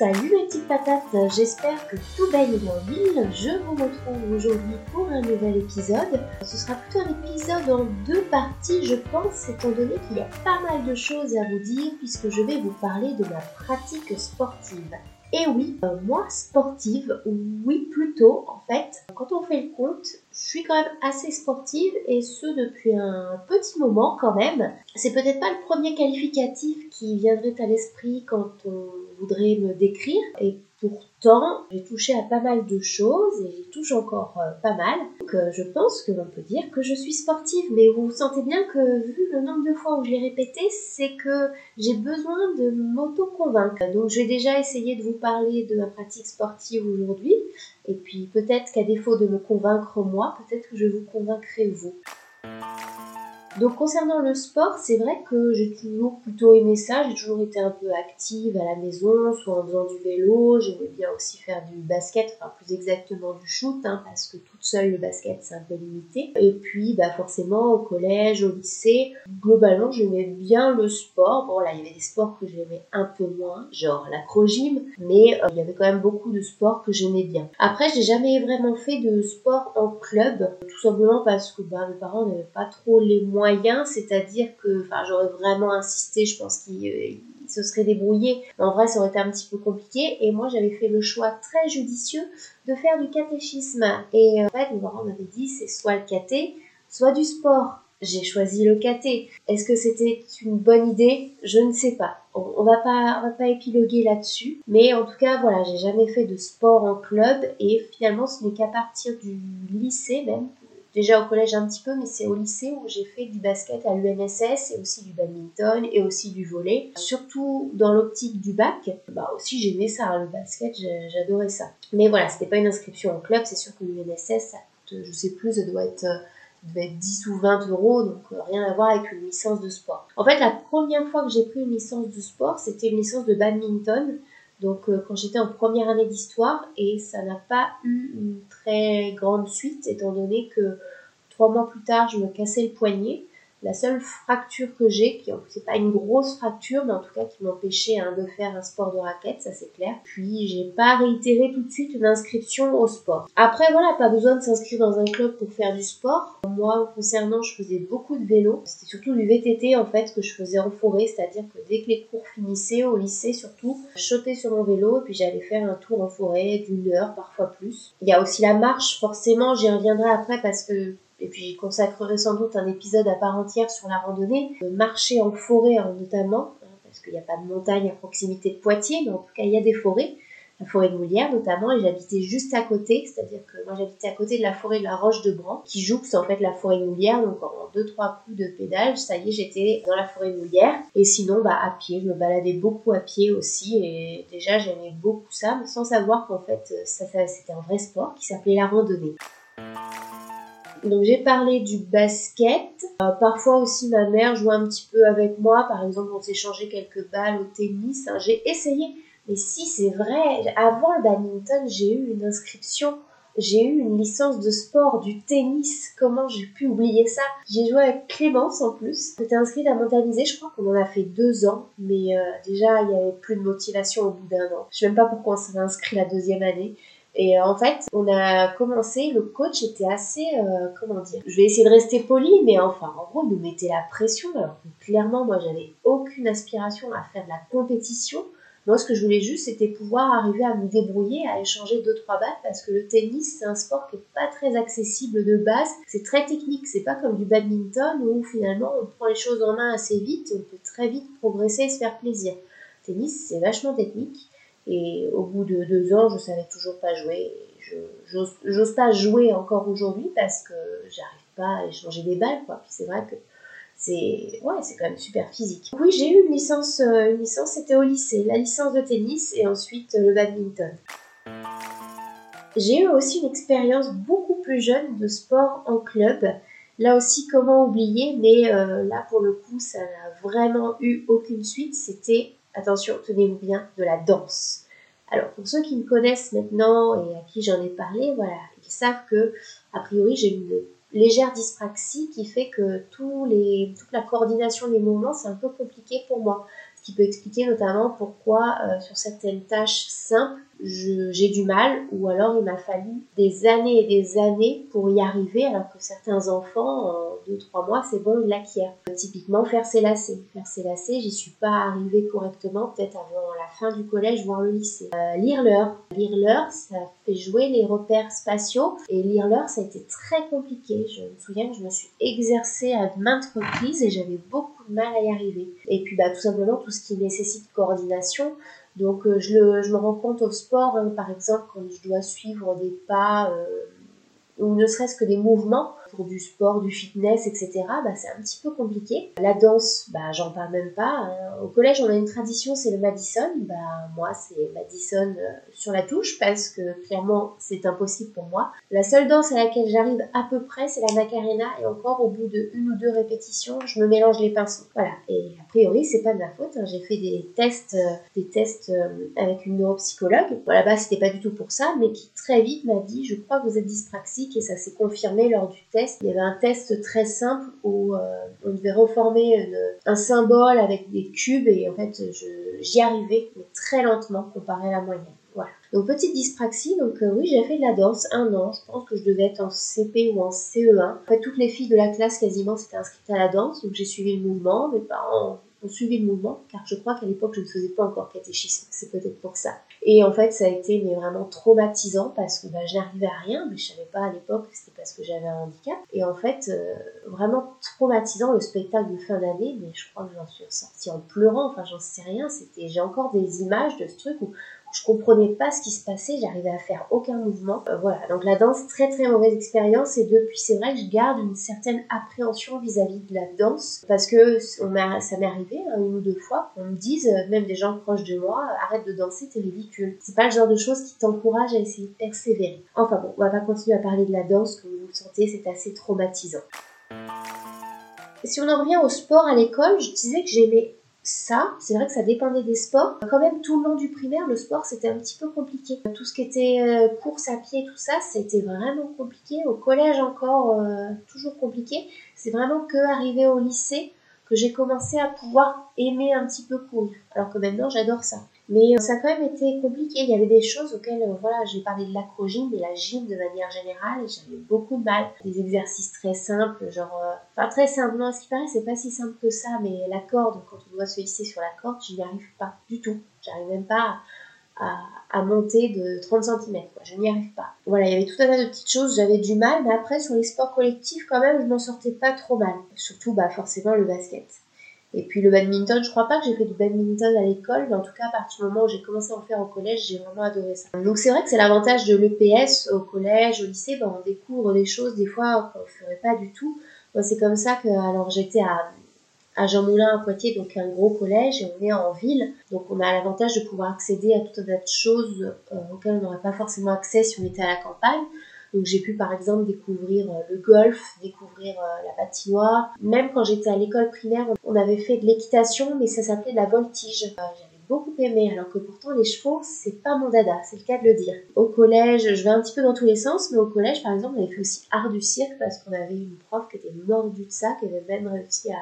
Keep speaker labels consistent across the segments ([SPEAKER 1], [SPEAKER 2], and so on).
[SPEAKER 1] Salut mes petites patates, j'espère que tout baigne en ville. Je vous retrouve aujourd'hui pour un nouvel épisode. Ce sera plutôt un épisode en deux parties, je pense, étant donné qu'il y a pas mal de choses à vous dire puisque je vais vous parler de ma pratique sportive. Et oui, euh, moi sportive, oui plutôt en fait. Quand on fait le compte, je suis quand même assez sportive et ce depuis un petit moment quand même. C'est peut-être pas le premier qualificatif qui viendrait à l'esprit quand on voudrait me décrire et pourtant j'ai touché à pas mal de choses et j'y touche encore euh, pas mal. Donc euh, je pense que l'on peut dire que je suis sportive mais vous sentez bien que vu le nombre de fois où je l'ai répété c'est que j'ai besoin de m'auto-convaincre. Donc je vais déjà essayer de vous parler de ma pratique sportive aujourd'hui et puis peut-être qu'à défaut de me convaincre moi, peut-être que je vous convaincrai vous. Donc concernant le sport, c'est vrai que j'ai toujours plutôt aimé ça, j'ai toujours été un peu active à la maison, soit en faisant du vélo, j'aimais bien aussi faire du basket, enfin plus exactement du shoot, hein, parce que toute seule le basket c'est un peu limité. Et puis bah forcément au collège, au lycée, globalement j'aimais bien le sport. Bon là il y avait des sports que j'aimais un peu moins, genre l'acrogym, mais euh, il y avait quand même beaucoup de sports que j'aimais bien. Après j'ai jamais vraiment fait de sport en club, tout simplement parce que bah, mes parents n'avaient pas trop les moyens c'est-à-dire que enfin, j'aurais vraiment insisté, je pense qu'il euh, se serait débrouillé. Mais en vrai, ça aurait été un petit peu compliqué. Et moi, j'avais fait le choix très judicieux de faire du catéchisme. Et euh, en fait, mes parents m'avaient dit, c'est soit le caté, soit du sport. J'ai choisi le caté. Est-ce que c'était une bonne idée? Je ne sais pas. On, va pas, on va pas épiloguer là-dessus. Mais en tout cas, voilà, j'ai jamais fait de sport en club et finalement, ce n'est qu'à partir du lycée même déjà au collège un petit peu, mais c'est au lycée où j'ai fait du basket à l'UNSS et aussi du badminton et aussi du volet. Surtout dans l'optique du bac, bah aussi j'aimais ça, hein, le basket, j'adorais ça. Mais voilà, c'était pas une inscription en club, c'est sûr que l'UNSS, ça coûte, je sais plus, ça doit être devait être 10 ou 20 euros, donc euh, rien à voir avec une licence de sport. En fait, la première fois que j'ai pris une licence de sport, c'était une licence de badminton donc euh, quand j'étais en première année d'histoire et ça n'a pas eu une très grande suite étant donné que trois mois plus tard je me cassais le poignet la seule fracture que j'ai, qui c'est pas une grosse fracture, mais en tout cas qui m'empêchait hein, de faire un sport de raquette, ça c'est clair. Puis j'ai pas réitéré tout de suite une inscription au sport. Après voilà, pas besoin de s'inscrire dans un club pour faire du sport. Moi concernant, je faisais beaucoup de vélo. C'était surtout du VTT en fait que je faisais en forêt, c'est-à-dire que dès que les cours finissaient au lycée surtout, je sautais sur mon vélo et puis j'allais faire un tour en forêt d'une heure, parfois plus. Il y a aussi la marche, forcément, j'y reviendrai après parce que et puis j'y consacrerai sans doute un épisode à part entière sur la randonnée, marcher en forêt hein, notamment, hein, parce qu'il n'y a pas de montagne à proximité de Poitiers, mais en tout cas il y a des forêts, la forêt de Moulière notamment, et j'habitais juste à côté, c'est-à-dire que moi j'habitais à côté de la forêt de la Roche de Bran, qui jouxte en fait la forêt de Moulière, donc en deux trois coups de pédale, ça y est j'étais dans la forêt de Moulière, et sinon bah à pied, je me baladais beaucoup à pied aussi, et déjà j'aimais beaucoup ça, mais sans savoir qu'en fait ça c'était un vrai sport qui s'appelait la randonnée. Donc j'ai parlé du basket. Euh, parfois aussi ma mère jouait un petit peu avec moi. Par exemple, on s'échangeait quelques balles au tennis. Hein. J'ai essayé. Mais si c'est vrai, avant le badminton, j'ai eu une inscription. J'ai eu une licence de sport du tennis. Comment j'ai pu oublier ça? J'ai joué avec Clémence en plus. J'étais inscrite à Montaliser. Je crois qu'on en a fait deux ans. Mais euh, déjà, il n'y avait plus de motivation au bout d'un an. Je sais même pas pourquoi on s'est inscrit la deuxième année. Et euh, en fait, on a commencé, le coach était assez, euh, comment dire, je vais essayer de rester poli, mais enfin, en gros, il nous mettait la pression, alors que clairement, moi, j'avais aucune aspiration à faire de la compétition. Moi, ce que je voulais juste, c'était pouvoir arriver à me débrouiller, à échanger deux, trois balles, parce que le tennis, c'est un sport qui est pas très accessible de base. C'est très technique. C'est pas comme du badminton où finalement, on prend les choses en main assez vite, on peut très vite progresser et se faire plaisir. Le tennis, c'est vachement technique. Et au bout de deux ans, je savais toujours pas jouer. J'ose pas jouer encore aujourd'hui parce que j'arrive pas à échanger des balles, quoi. Puis c'est vrai que c'est ouais, quand même super physique. Oui, j'ai eu une licence, euh, une licence, c'était au lycée, la licence de tennis et ensuite euh, le badminton. J'ai eu aussi une expérience beaucoup plus jeune de sport en club. Là aussi, comment oublier, mais euh, là pour le coup, ça n'a vraiment eu aucune suite. C'était attention, tenez-vous bien, de la danse. Alors, pour ceux qui me connaissent maintenant et à qui j'en ai parlé, voilà, ils savent que, a priori, j'ai une légère dyspraxie qui fait que toute la coordination des mouvements, c'est un peu compliqué pour moi. ce qui peut expliquer notamment pourquoi euh, sur certaines tâches simples, j'ai du mal ou alors il m'a fallu des années et des années pour y arriver alors que certains enfants en 2-3 mois c'est bon ils l'acquièrent. Typiquement faire ses lacets. Faire ses lacets j'y suis pas arrivée correctement peut-être avant la fin du collège voire le lycée. Euh, lire l'heure. Lire l'heure ça fait jouer les repères spatiaux et lire l'heure ça a été très compliqué. Je me souviens que je me suis exercée à maintes reprises et j'avais beaucoup de mal à y arriver. Et puis bah tout simplement tout ce qui nécessite coordination donc euh, je, le, je, me rends compte au sport, hein, par exemple, quand je dois suivre des pas euh, ou ne serait-ce que des mouvements du sport, du fitness, etc., bah, c'est un petit peu compliqué. La danse, bah, j'en parle même pas. Hein. Au collège, on a une tradition, c'est le Madison. Bah, moi, c'est Madison euh, sur la touche parce que clairement, c'est impossible pour moi. La seule danse à laquelle j'arrive à peu près, c'est la Macarena et encore au bout de une ou deux répétitions, je me mélange les pinceaux. Voilà. Et a priori, c'est pas de ma faute. Hein. J'ai fait des tests, euh, des tests euh, avec une neuropsychologue. Voilà, bah, c'était pas du tout pour ça, mais qui très vite m'a dit, je crois que vous êtes dyspraxique et ça s'est confirmé lors du test il y avait un test très simple où euh, on devait reformer un symbole avec des cubes et en fait j'y arrivais, très lentement comparé à la moyenne. Voilà. Donc petite dyspraxie, donc euh, oui j'ai fait de la danse un an, je pense que je devais être en CP ou en CE1. En fait toutes les filles de la classe quasiment s'étaient inscrites à la danse, donc j'ai suivi le mouvement, mes parents ont suivi le mouvement, car je crois qu'à l'époque je ne faisais pas encore catéchisme, c'est peut-être pour ça. Et en fait ça a été vraiment traumatisant parce que bah, je n'arrivais à rien, mais je savais pas à l'époque que c'était parce que j'avais un handicap. Et en fait euh, vraiment traumatisant le spectacle de fin d'année, mais je crois que j'en suis ressortie en pleurant, enfin j'en sais rien, j'ai encore des images de ce truc où je comprenais pas ce qui se passait, j'arrivais à faire aucun mouvement. Euh, voilà, donc la danse, très très mauvaise expérience et depuis c'est vrai que je garde une certaine appréhension vis-à-vis de la danse parce que ça m'est arrivé hein, une ou deux fois qu'on me dise, euh, même des gens proches de moi, arrête de danser, t'es ridicule. C'est pas le genre de choses qui t'encourage à essayer de persévérer. Enfin bon, on va pas continuer à parler de la danse, comme vous le sentez, c'est assez traumatisant. Si on en revient au sport à l'école, je disais que j'aimais ça, c'est vrai que ça dépendait des sports. Quand même, tout le long du primaire, le sport, c'était un petit peu compliqué. Tout ce qui était euh, course à pied, tout ça, c'était vraiment compliqué. Au collège encore, euh, toujours compliqué. C'est vraiment que arrivé au lycée que j'ai commencé à pouvoir aimer un petit peu courir. Alors que maintenant, j'adore ça. Mais euh, ça a quand même été compliqué. Il y avait des choses auxquelles, euh, voilà, j'ai parlé de l'acrogym et la gym de manière générale, j'avais beaucoup de mal. Des exercices très simples, genre, euh, enfin très simples. Non, ce qui paraît, c'est pas si simple que ça, mais la corde, quand on doit se hisser sur la corde, je n'y arrive pas du tout. J'arrive même pas à, à, monter de 30 cm. Je n'y arrive pas. Voilà, il y avait tout un tas de petites choses, j'avais du mal, mais après, sur les sports collectifs, quand même, je m'en sortais pas trop mal. Surtout, bah, forcément, le basket. Et puis le badminton, je crois pas que j'ai fait du badminton à l'école, mais en tout cas à partir du moment où j'ai commencé à en faire au collège, j'ai vraiment adoré ça. Donc c'est vrai que c'est l'avantage de l'EPS au collège, au lycée, ben, on découvre des choses des fois qu'on ne ferait pas du tout. Moi c'est comme ça que alors j'étais à, à Jean Moulin à Poitiers, donc un gros collège, et on est en ville, donc on a l'avantage de pouvoir accéder à tout un tas de choses euh, auxquelles on n'aurait pas forcément accès si on était à la campagne. Donc j'ai pu par exemple découvrir euh, le golf, découvrir euh, la patinoire. Même quand j'étais à l'école primaire, on avait fait de l'équitation, mais ça s'appelait la voltige. Euh, j'avais beaucoup aimé, alors que pourtant les chevaux, c'est pas mon dada, c'est le cas de le dire. Au collège, je vais un petit peu dans tous les sens, mais au collège par exemple, on avait fait aussi art du cirque parce qu'on avait une prof qui était mordue de ça, qui avait même réussi à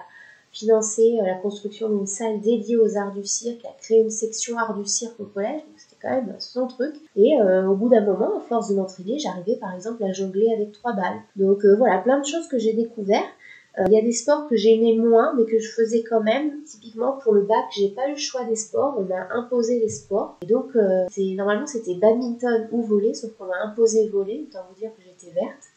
[SPEAKER 1] financer la construction d'une salle dédiée aux arts du cirque, à créer une section art du cirque au collège quand même son truc. Et euh, au bout d'un moment, à force de m'entraîner, j'arrivais par exemple à jongler avec trois balles. Donc euh, voilà, plein de choses que j'ai découvert. Euh, il y a des sports que j'aimais moins, mais que je faisais quand même. Typiquement pour le bac, j'ai pas eu le choix des sports, on m'a imposé les sports. Et donc c'est normalement c'était badminton ou volley, sauf qu'on m'a imposé volley. Autant vous dire que j'étais verte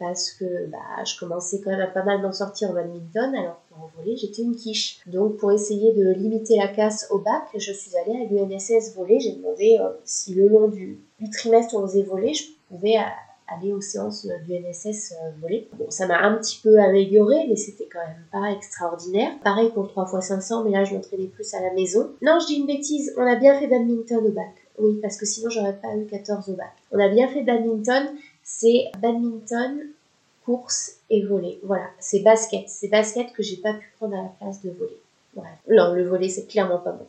[SPEAKER 1] parce que bah, je commençais quand même à pas mal m'en sortir en badminton, alors qu'en volley, j'étais une quiche. Donc, pour essayer de limiter la casse au bac, je suis allée à l'UNSS volley. J'ai demandé euh, si le long du, trimestre on faisait volley, je pouvais euh, aller aux séances du euh, volley. Bon, ça m'a un petit peu amélioré, mais c'était quand même pas extraordinaire. Pareil pour 3 x 500, mais là, je m'entraînais plus à la maison. Non, je dis une bêtise, on a bien fait badminton au bac. Oui, parce que sinon, j'aurais pas eu 14 au bac. On a bien fait badminton, c'est badminton, course et volley. Voilà, c'est basket. C'est basket que j'ai pas pu prendre à la place de volley. Voilà. Non, le volley, c'est clairement pas bon.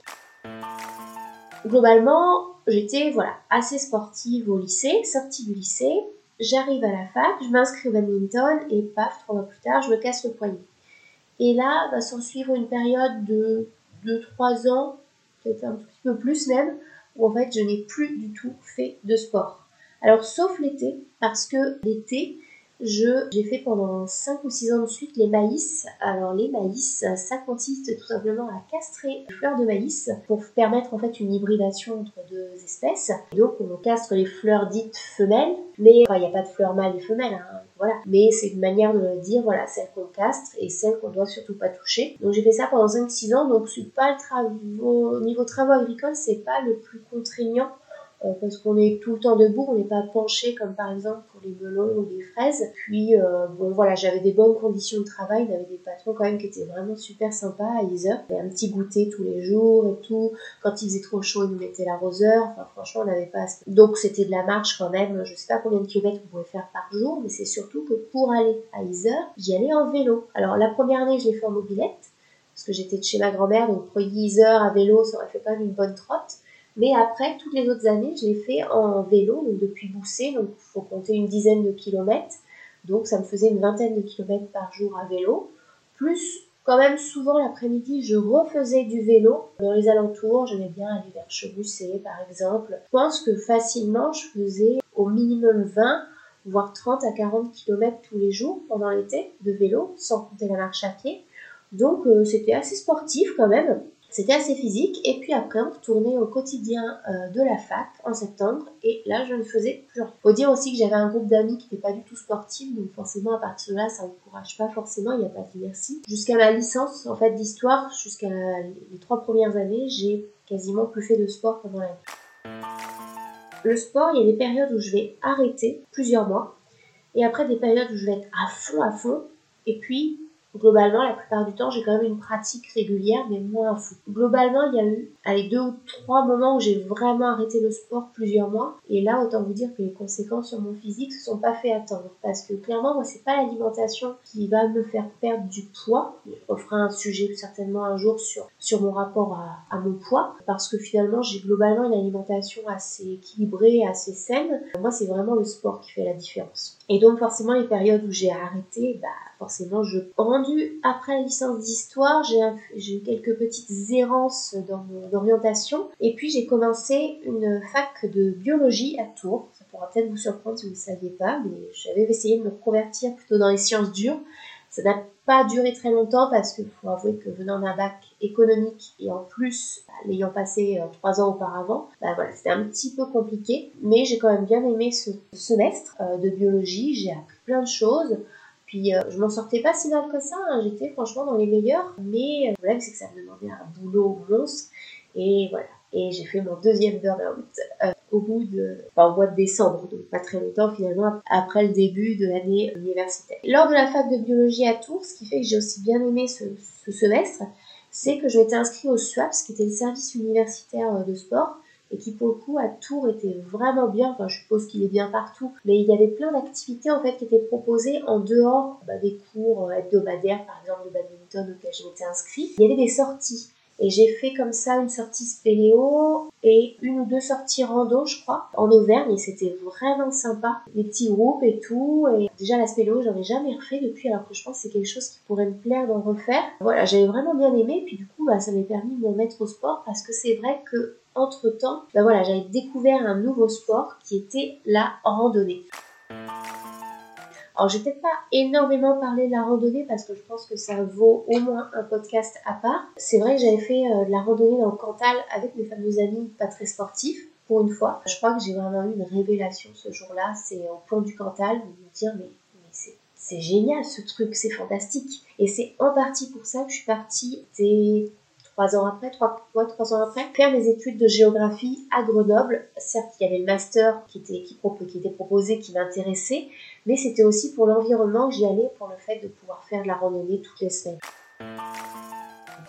[SPEAKER 1] Globalement, j'étais voilà assez sportive au lycée. Sortie du lycée, j'arrive à la fac, je m'inscris au badminton et paf, trois mois plus tard, je me casse le poignet. Et là, va s'en suivre une période de 2-3 ans, peut-être un petit peu plus même, où en fait je n'ai plus du tout fait de sport. Alors sauf l'été, parce que l'été, j'ai fait pendant 5 ou 6 ans de suite les maïs. Alors les maïs, ça consiste tout simplement à castrer les fleurs de maïs pour permettre en fait une hybridation entre deux espèces. Donc on castre les fleurs dites femelles, mais il n'y a pas de fleurs mâles et femelles, hein, voilà. Mais c'est une manière de dire, voilà, celles qu'on castre et celles qu'on doit surtout pas toucher. Donc j'ai fait ça pendant 5-6 ans, donc c'est pas le niveau travaux agricoles, c'est pas le plus contraignant euh, parce qu'on est tout le temps debout, on n'est pas penché comme par exemple pour les melons ou les fraises. Puis euh, bon voilà, j'avais des bonnes conditions de travail, j'avais des patrons quand même qui étaient vraiment super sympas à Iser. Il un petit goûter tous les jours et tout. Quand il faisait trop chaud, ils nous mettaient l'arroseur. Enfin franchement, on n'avait pas. Donc c'était de la marche quand même. Je sais pas combien de kilomètres on pouvait faire par jour, mais c'est surtout que pour aller à Iser, j'y allais en vélo. Alors la première année, je l'ai fait en mobilette parce que j'étais de chez ma grand-mère, donc pour Iser à vélo, ça aurait fait quand même une bonne trotte. Mais après, toutes les autres années, je l'ai fait en vélo, donc depuis Boussé, donc il faut compter une dizaine de kilomètres. Donc ça me faisait une vingtaine de kilomètres par jour à vélo. Plus, quand même, souvent l'après-midi, je refaisais du vélo dans les alentours. J'aimais bien aller vers Chebussé, par exemple. Je pense que facilement, je faisais au minimum 20 voire 30 à 40 km tous les jours pendant l'été de vélo, sans compter la marche à pied. Donc euh, c'était assez sportif quand même. C'était assez physique. Et puis après, on retournait au quotidien euh, de la fac en septembre. Et là, je ne faisais plus rien. Faut dire aussi que j'avais un groupe d'amis qui n'était pas du tout sportif. Donc forcément, à partir de là, ça n'encourage pas forcément. Il n'y a pas de merci. Jusqu'à ma licence, en fait, d'histoire, jusqu'à les trois premières années, j'ai quasiment plus fait de sport pendant l'année. Le sport, il y a des périodes où je vais arrêter plusieurs mois. Et après, des périodes où je vais être à fond, à fond. Et puis, Globalement, la plupart du temps, j'ai quand même une pratique régulière, mais moins fou. Globalement, il y a eu allez, deux ou trois moments où j'ai vraiment arrêté le sport plusieurs mois. Et là, autant vous dire que les conséquences sur mon physique se sont pas fait attendre. Parce que clairement, moi, c'est pas l'alimentation qui va me faire perdre du poids. Je ferai un sujet certainement un jour sur, sur mon rapport à, à mon poids. Parce que finalement, j'ai globalement une alimentation assez équilibrée, assez saine. Moi, c'est vraiment le sport qui fait la différence. Et donc, forcément, les périodes où j'ai arrêté, bah, forcément, je rendu après la licence d'histoire, j'ai eu quelques petites errances dans mon orientation. Et puis, j'ai commencé une fac de biologie à Tours. Ça pourra peut-être vous surprendre si vous ne saviez pas, mais j'avais essayé de me convertir plutôt dans les sciences dures. Ça n'a pas duré très longtemps parce qu'il faut avouer que venant d'un bac économique et en plus l'ayant passé euh, trois ans auparavant, bah voilà, c'était un petit peu compliqué. Mais j'ai quand même bien aimé ce semestre euh, de biologie. J'ai appris plein de choses. Puis euh, je m'en sortais pas si mal que ça, hein. j'étais franchement dans les meilleurs, mais euh, le problème c'est que ça me demandait un boulot monstre, et voilà. Et j'ai fait mon deuxième burn-out euh, au bout de, enfin, au mois de décembre, donc pas très longtemps finalement, après le début de l'année universitaire. Lors de la fac de biologie à Tours, ce qui fait que j'ai aussi bien aimé ce, semestre, c'est que je m'étais inscrite au SWAPS, qui était le service universitaire de sport, et qui pour le coup à Tours était vraiment bien, enfin je suppose qu'il est bien partout, mais il y avait plein d'activités en fait qui étaient proposées en dehors bah, des cours euh, hebdomadaires par exemple de badminton auxquels je m'étais inscrite. Il y avait des sorties et j'ai fait comme ça une sortie spéléo et une ou deux sorties rando, je crois, en Auvergne. Et c'était vraiment sympa. Les petits groupes et tout. Et déjà, la spéléo, j'en ai jamais refait depuis, alors que je pense que c'est quelque chose qui pourrait me plaire d'en refaire. Voilà, j'avais vraiment bien aimé. Puis du coup, bah, ça m'a permis de me mettre au sport parce que c'est vrai que entre temps, bah voilà, j'avais découvert un nouveau sport qui était la randonnée. Alors, je vais peut-être pas énormément parler de la randonnée parce que je pense que ça vaut au moins un podcast à part. C'est vrai que j'avais fait euh, de la randonnée dans le Cantal avec mes fameux amis pas très sportifs pour une fois. Je crois que j'ai vraiment eu une révélation ce jour-là. C'est au pont du Cantal de me dire mais, mais c'est génial ce truc, c'est fantastique. Et c'est en partie pour ça que je suis partie des trois ans après, trois, ouais, trois ans après, faire des études de géographie à Grenoble. Certes, il y avait le master qui était, qui, qui était proposé, qui m'intéressait, mais c'était aussi pour l'environnement que j'y allais, pour le fait de pouvoir faire de la randonnée toutes les semaines.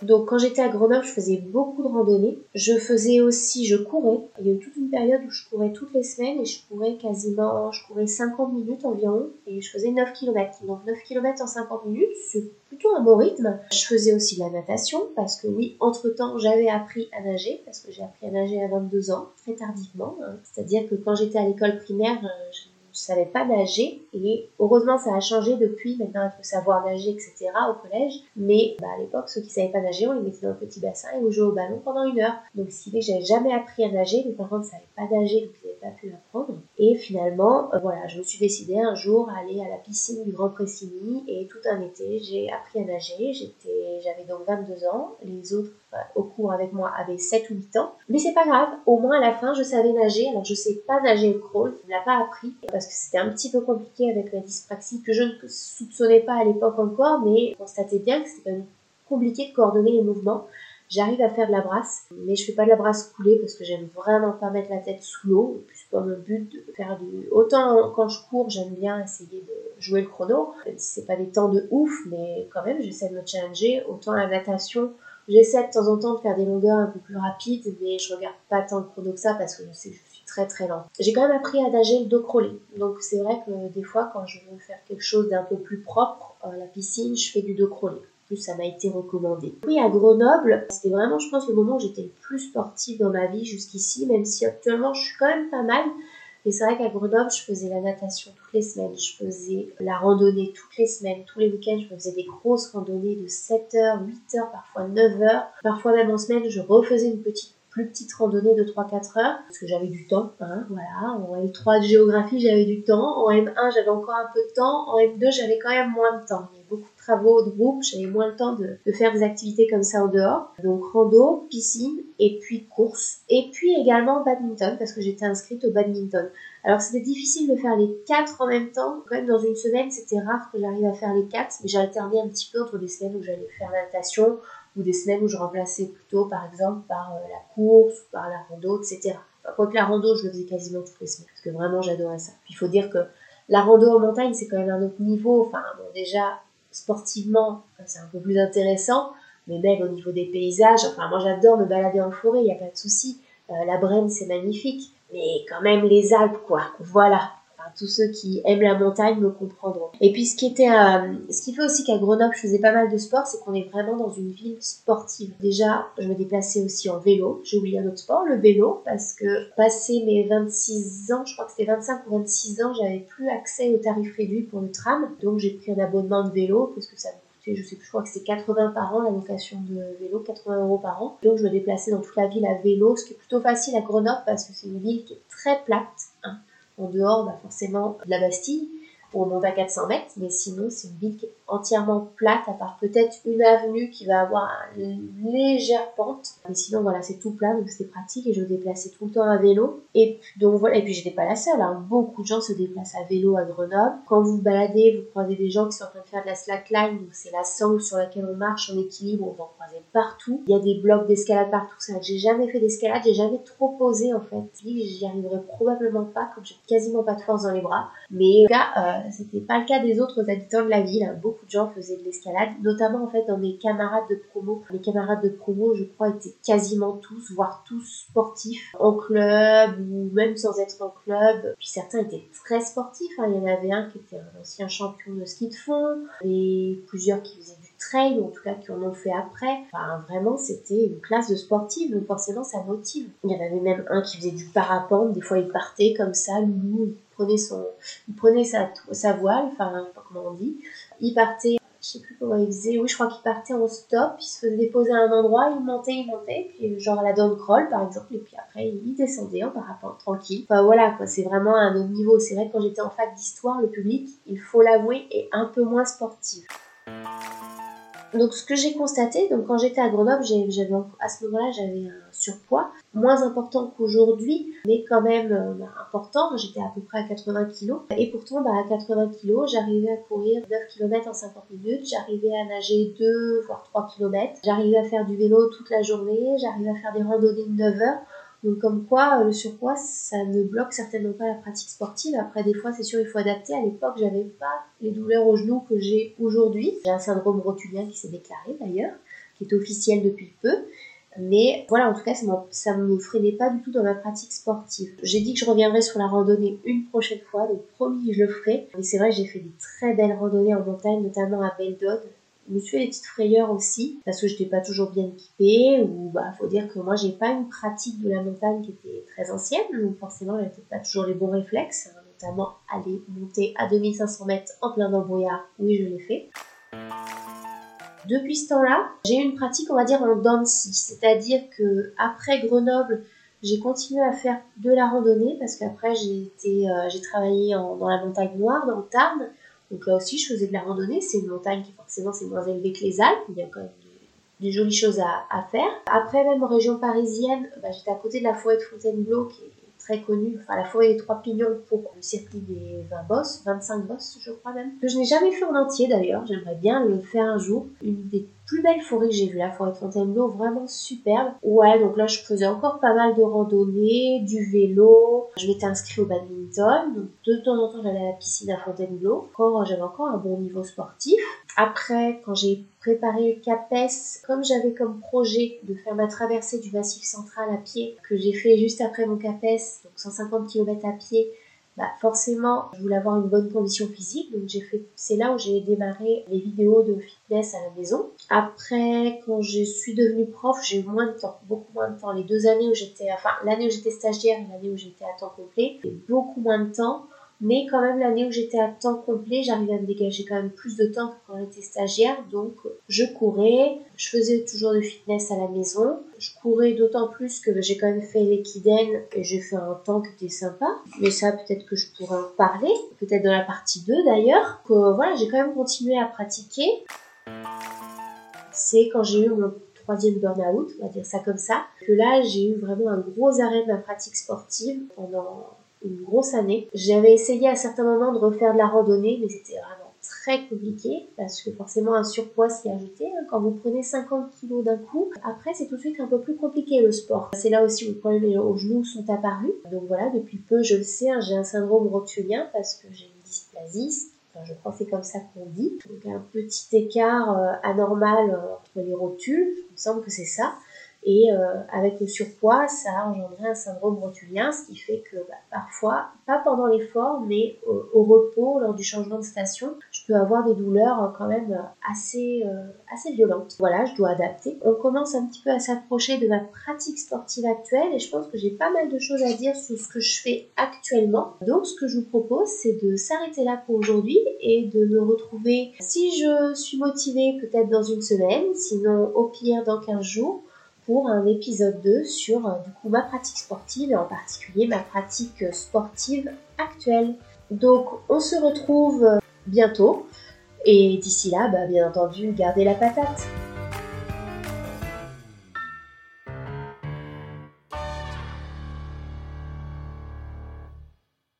[SPEAKER 1] Donc quand j'étais à Grenoble, je faisais beaucoup de randonnées. Je faisais aussi, je courais. Il y a eu toute une période où je courais toutes les semaines et je courais quasiment, je courais 50 minutes environ et je faisais 9 km. Donc 9 km en 50 minutes, c'est plutôt un bon rythme. Je faisais aussi de la natation parce que oui, entre-temps, j'avais appris à nager parce que j'ai appris à nager à 22 ans, très tardivement. Hein. C'est-à-dire que quand j'étais à l'école primaire, euh, je je savais pas nager et heureusement ça a changé depuis, maintenant il faut savoir nager, etc. au collège. Mais bah, à l'époque, ceux qui savaient pas nager, on les mettait dans un petit bassin et on jouait au ballon pendant une heure. Donc que j'avais jamais appris à nager, mes parents ne savaient pas nager, donc ils n'avaient pas pu m'apprendre. Et finalement, euh, voilà, je me suis décidée un jour à aller à la piscine du Grand Pressigny et tout un été, j'ai appris à nager. J'étais, j'avais donc 22 ans, les autres au cours avec moi avaient 7 ou 8 ans. Mais c'est pas grave, au moins à la fin je savais nager. Alors je sais pas nager le crawl, je ne l'ai pas appris parce que c'était un petit peu compliqué avec la dyspraxie que je ne soupçonnais pas à l'époque encore, mais je constatais bien que c'était quand même compliqué de coordonner les mouvements. J'arrive à faire de la brasse, mais je fais pas de la brasse coulée parce que j'aime vraiment pas mettre la tête sous l'eau. Pas mon but de faire du. Autant quand je cours, j'aime bien essayer de jouer le chrono, si c'est pas des temps de ouf, mais quand même j'essaie de me challenger. Autant la natation, J'essaie de temps en temps de faire des longueurs un peu plus rapides, mais je regarde pas tant le chrono que ça parce que je sais que je suis très très lente. J'ai quand même appris à nager le dos crawlé. Donc c'est vrai que des fois, quand je veux faire quelque chose d'un peu plus propre, à la piscine, je fais du dos crawlé. Ça m'a été recommandé. Oui, à Grenoble, c'était vraiment, je pense, le moment où j'étais le plus sportive dans ma vie jusqu'ici, même si actuellement je suis quand même pas mal. Et c'est vrai qu'à Grenoble, je faisais la natation toutes les semaines, je faisais la randonnée toutes les semaines, tous les week-ends, je faisais des grosses randonnées de 7 heures, 8 heures, parfois 9 heures. Parfois même en semaine, je refaisais une petite plus petite randonnée de 3-4 heures, parce que j'avais du temps, hein, voilà. En L3 de géographie, j'avais du temps. En M1, j'avais encore un peu de temps. En M2, j'avais quand même moins de temps. Il y avait beaucoup de travaux de groupe, j'avais moins le temps de, de, faire des activités comme ça au dehors. Donc rando, piscine, et puis course. Et puis également badminton, parce que j'étais inscrite au badminton. Alors c'était difficile de faire les quatre en même temps. Quand même dans une semaine, c'était rare que j'arrive à faire les quatre, mais j'ai alterné un petit peu entre des semaines où j'allais faire la natation, ou des semaines où je remplaçais plutôt par exemple par euh, la course ou par la rando, etc. Enfin, que la rando, je le faisais quasiment toutes les semaines, parce que vraiment j'adorais ça. Puis il faut dire que la rando en montagne, c'est quand même un autre niveau. Enfin, bon, déjà, sportivement, c'est un peu plus intéressant, mais même au niveau des paysages, enfin, moi j'adore me balader en forêt, il n'y a pas de souci. Euh, la Brenne, c'est magnifique, mais quand même les Alpes, quoi. Voilà tous ceux qui aiment la montagne me comprendront. Et puis ce qui était, euh, ce qui fait aussi qu'à Grenoble je faisais pas mal de sport, c'est qu'on est vraiment dans une ville sportive. Déjà, je me déplaçais aussi en vélo. J'ai oublié un autre sport, le vélo, parce que passé mes 26 ans, je crois que c'était 25 ou 26 ans, j'avais plus accès au tarif réduit pour le tram, donc j'ai pris un abonnement de vélo parce que ça me coûtait, je sais plus, je crois que c'était 80 par an la location de vélo, 80 euros par an. Donc je me déplaçais dans toute la ville à vélo, ce qui est plutôt facile à Grenoble parce que c'est une ville qui est très plate. En dehors bah, forcément de la Bastille, on monte à 400 mètres, mais sinon c'est une ville qui est entièrement plate, à part peut-être une avenue qui va avoir une légère pente. Mais sinon, voilà, c'est tout plat, donc c'était pratique et je me déplaçais tout le temps à vélo. Et puis, donc voilà, et puis j'étais pas la seule, hein. beaucoup de gens se déplacent à vélo à Grenoble. Quand vous vous baladez, vous croisez des gens qui sont en train de faire de la slackline, donc c'est la sangle sur laquelle on marche en équilibre, on va en croiser partout. Il y a des blocs d'escalade partout, ça. J'ai jamais fait d'escalade, j'ai jamais trop posé en fait. J'y arriverai probablement pas, comme j'ai quasiment pas de force dans les bras. Mais en tout cas, euh, c'était pas le cas des autres habitants de la ville. Beaucoup de gens faisaient de l'escalade, notamment en fait dans mes camarades de promo. Mes camarades de promo, je crois, étaient quasiment tous, voire tous sportifs, en club ou même sans être en club. Puis certains étaient très sportifs. Hein. Il y en avait un qui était un ancien champion de ski de fond, et plusieurs qui faisaient du trail, ou en tout cas qui en ont fait après. Enfin, vraiment, c'était une classe de sportifs, donc forcément, ça motive. Il y en avait même un qui faisait du parapente. Des fois, il partait comme ça, il son, il prenait sa, sa voile, enfin, comment on dit. Il partait je sais plus comment il faisait, oui, je crois qu'il partait en stop, il se faisait déposer à un endroit, il montait, il montait, puis genre à la down crawl par exemple, et puis après il descendait en parapente tranquille. Enfin voilà, quoi, c'est vraiment un autre niveau. C'est vrai que quand j'étais en fac d'histoire, le public, il faut l'avouer, est un peu moins sportif. Donc ce que j'ai constaté, donc quand j'étais à Grenoble, j'avais à ce moment-là j'avais un surpoids moins important qu'aujourd'hui, mais quand même euh, bah, important. J'étais à peu près à 80 kg et pourtant bah, à 80 kg, j'arrivais à courir 9 km en 50 minutes, j'arrivais à nager 2 voire 3 km, j'arrivais à faire du vélo toute la journée, j'arrivais à faire des randonnées de 9 heures. Donc comme quoi euh, le surpoids, ça ne bloque certainement pas la pratique sportive. Après des fois, c'est sûr, il faut adapter. À l'époque, j'avais pas les douleurs aux genoux que j'ai aujourd'hui. J'ai un syndrome rotulien qui s'est déclaré d'ailleurs, qui est officiel depuis peu. Mais voilà, en tout cas, ça ne me freinait pas du tout dans ma pratique sportive. J'ai dit que je reviendrai sur la randonnée une prochaine fois, donc promis, je le ferai. Mais c'est vrai, j'ai fait des très belles randonnées en montagne, notamment à Beldod. Je me suis fait des petites frayeurs aussi, parce que je n'étais pas toujours bien équipée, ou bah, faut dire que moi, j'ai pas une pratique de la montagne qui était très ancienne, donc forcément, j'avais pas toujours les bons réflexes, hein, notamment aller monter à 2500 mètres en plein embrouillard. Oui, je l'ai fait. Depuis ce temps-là, j'ai eu une pratique, on va dire, en dents c'est-à-dire que après Grenoble, j'ai continué à faire de la randonnée parce qu'après j'ai euh, j'ai travaillé dans la montagne noire, dans le Tarn. Donc là aussi, je faisais de la randonnée. C'est une montagne qui forcément c'est moins élevée que les Alpes. Il y a quand même des, jolies choses à, faire. Après, même en région parisienne, bah, j'étais à côté de la forêt de Fontainebleau qui est très connu, enfin la forêt des trois pignons pour le circuit des 20 bosses, 25 bosses je crois même, que je n'ai jamais fait en entier d'ailleurs, j'aimerais bien le faire un jour. Une des plus belles forêts que j'ai vues, la forêt de Fontainebleau, vraiment superbe. Ouais, donc là je faisais encore pas mal de randonnées, du vélo, je m'étais inscrit au badminton, donc de temps en temps j'allais à la piscine à Fontainebleau, encore j'avais encore un bon niveau sportif. Après, quand j'ai préparé CAPES, comme j'avais comme projet de faire ma traversée du Massif central à pied, que j'ai fait juste après mon CAPES, donc 150 km à pied, bah forcément, je voulais avoir une bonne condition physique, donc j'ai fait, c'est là où j'ai démarré les vidéos de fitness à la maison. Après, quand je suis devenue prof, j'ai eu moins de temps, beaucoup moins de temps. Les deux années où j'étais, enfin l'année où j'étais stagiaire et l'année où j'étais à temps complet, beaucoup moins de temps. Mais quand même, l'année où j'étais à temps complet, j'arrivais à me dégager quand même plus de temps que quand j'étais stagiaire. Donc, je courais, je faisais toujours de fitness à la maison. Je courais d'autant plus que j'ai quand même fait l'équidène et j'ai fait un temps qui était sympa. Mais ça, peut-être que je pourrais en parler. Peut-être dans la partie 2 d'ailleurs. Que voilà, j'ai quand même continué à pratiquer. C'est quand j'ai eu mon troisième burn-out, on va dire ça comme ça, que là, j'ai eu vraiment un gros arrêt de ma pratique sportive pendant une grosse année. J'avais essayé à certains moments de refaire de la randonnée, mais c'était vraiment très compliqué parce que forcément un surpoids s'y ajoutait. Hein. Quand vous prenez 50 kilos d'un coup, après c'est tout de suite un peu plus compliqué le sport. C'est là aussi où les problèmes aux genoux sont apparus. Donc voilà, depuis peu je le sais, hein, j'ai un syndrome rotulien parce que j'ai une dysplasie. Enfin, je crois que c'est comme ça qu'on dit. Donc un petit écart euh, anormal euh, entre les rotules, il me semble que c'est ça. Et euh, avec le surpoids, ça a engendré un syndrome rotulien, ce qui fait que bah, parfois, pas pendant l'effort, mais au, repos, lors du changement de station, je peux avoir des douleurs euh, quand même assez, euh, assez violentes. Voilà, je dois adapter. On commence un petit peu à s'approcher de ma pratique sportive actuelle et je pense que j'ai pas mal de choses à dire sur ce que je fais actuellement. Donc ce que je vous propose, c'est de s'arrêter là pour aujourd'hui et de me retrouver si je suis motivée peut-être dans une semaine, sinon au pire dans 15 jours pour un épisode 2 sur euh, du coup ma pratique sportive et en particulier ma pratique sportive actuelle. Donc on se retrouve bientôt et d'ici là, bah, bien entendu, gardez la patate.